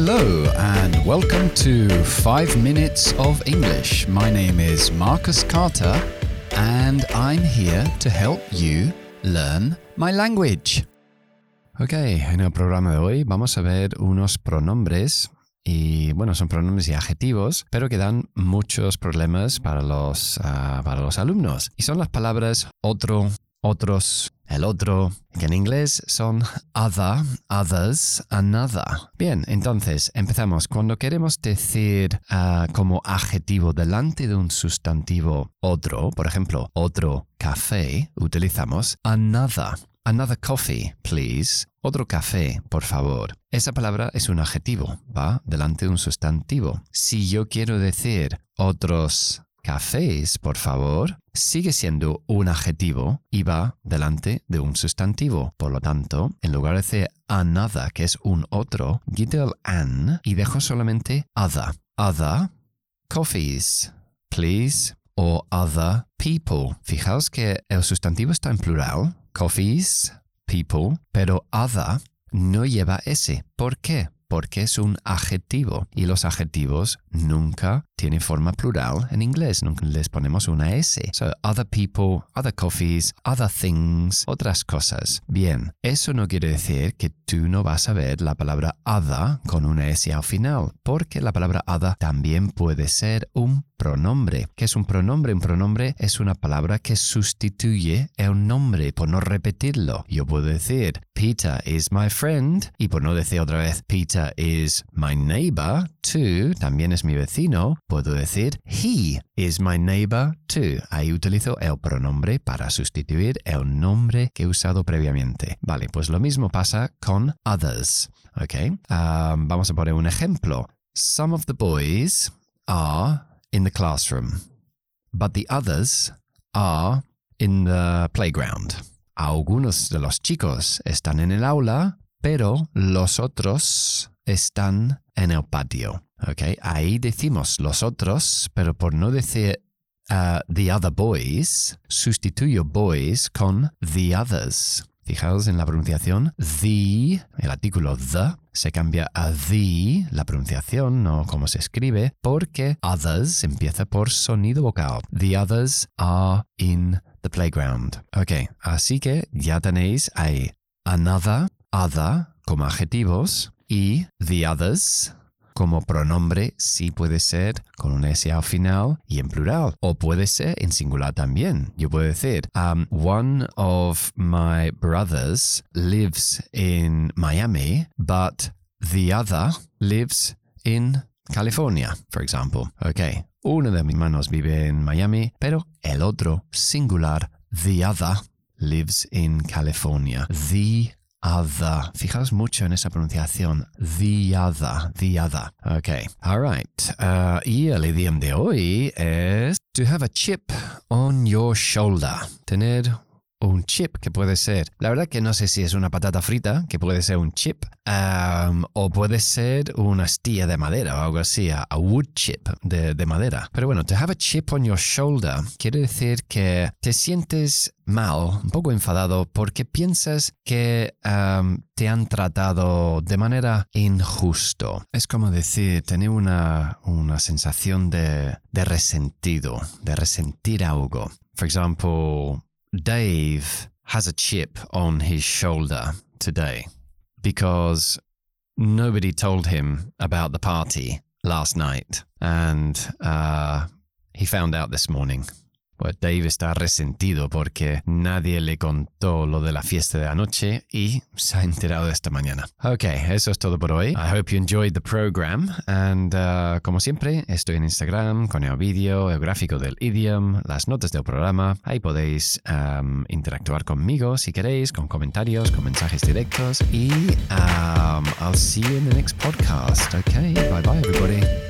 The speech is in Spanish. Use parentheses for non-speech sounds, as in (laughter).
Hello, and welcome to 5 Minutes of English. My name is Marcus Carter, and I'm here to help you learn my language. Ok, en el programa de hoy vamos a ver unos pronombres y bueno, son pronombres y adjetivos, pero que dan muchos problemas para los, ah, para los alumnos. Y son las palabras otro, otros, el otro, que en inglés son (laughs) other, others, another. Bien, entonces empezamos. Cuando queremos decir ah, como adjetivo delante de un sustantivo otro, por ejemplo, otro café, utilizamos another. Another coffee, please. Otro café, por favor. Esa palabra es un adjetivo, ¿va? Delante de un sustantivo. Si yo quiero decir otros cafés, por favor, sigue siendo un adjetivo y va delante de un sustantivo. Por lo tanto, en lugar de decir another, que es un otro, quito el an y dejo solamente other. Other coffees, please, o other people. Fijaos que el sustantivo está en plural, coffees, people, pero other no lleva S. ¿Por qué? porque es un adjetivo y los adjetivos nunca tienen forma plural en inglés, nunca les ponemos una S. So, other people, other coffees, other things, otras cosas. Bien, eso no quiere decir que tú no vas a ver la palabra other con una S al final, porque la palabra other también puede ser un pronombre. ¿Qué es un pronombre? Un pronombre es una palabra que sustituye el nombre por no repetirlo. Yo puedo decir Peter is my friend y por no decir otra vez Peter is my neighbor too, también es mi vecino, puedo decir he is my neighbor too. Ahí utilizo el pronombre para sustituir el nombre que he usado previamente. Vale, pues lo mismo pasa con others. Ok, um, vamos a poner un ejemplo. Some of the boys are in the classroom, but the others are in the playground. Algunos de los chicos están en el aula, pero los otros están en el patio. Okay? Ahí decimos los otros, pero por no decir uh, the other boys, sustituyo boys con the others. Fijaos en la pronunciación. The, el artículo the, se cambia a the, la pronunciación, no como se escribe, porque others empieza por sonido vocal. The others are in the playground. Ok, así que ya tenéis ahí another, other como adjetivos y the others como pronombre sí puede ser con una S al final y en plural. O puede ser en singular también. Yo puedo decir, um, one of my brothers lives in Miami, but the other lives in California, for example. Ok, uno de mis hermanos vive en Miami, pero el otro, singular, the other, lives in California. The other. Fijaos mucho en esa pronunciación. The other, the other. Ok, alright. Uh, y el idioma de hoy es to have a chip on your shoulder. Tener un chip que puede ser, la verdad que no sé si es una patata frita, que puede ser un chip, o puede ser una astilla de madera o algo así, a, wood chip de, de, madera. Pero bueno, to have a chip on your shoulder quiere decir que te sientes mal, un poco enfadado, porque piensas que te han tratado de manera injusto. Es como decir, tener una, una sensación de, de resentido, de resentir algo. For example, Dave has a chip on his shoulder today because nobody told him about the party last night and uh, he found out this morning. Pues Dave está resentido porque nadie le contó lo de la fiesta de anoche y se ha enterado esta mañana. Ok, eso es todo por hoy. I hope you enjoyed the program. And uh, como siempre, estoy en Instagram con el vídeo, el gráfico del idiom, las notas del programa. Ahí podéis um, interactuar conmigo si queréis, con comentarios, con mensajes directos. Y um, I'll see you in the next podcast. Ok, bye bye everybody.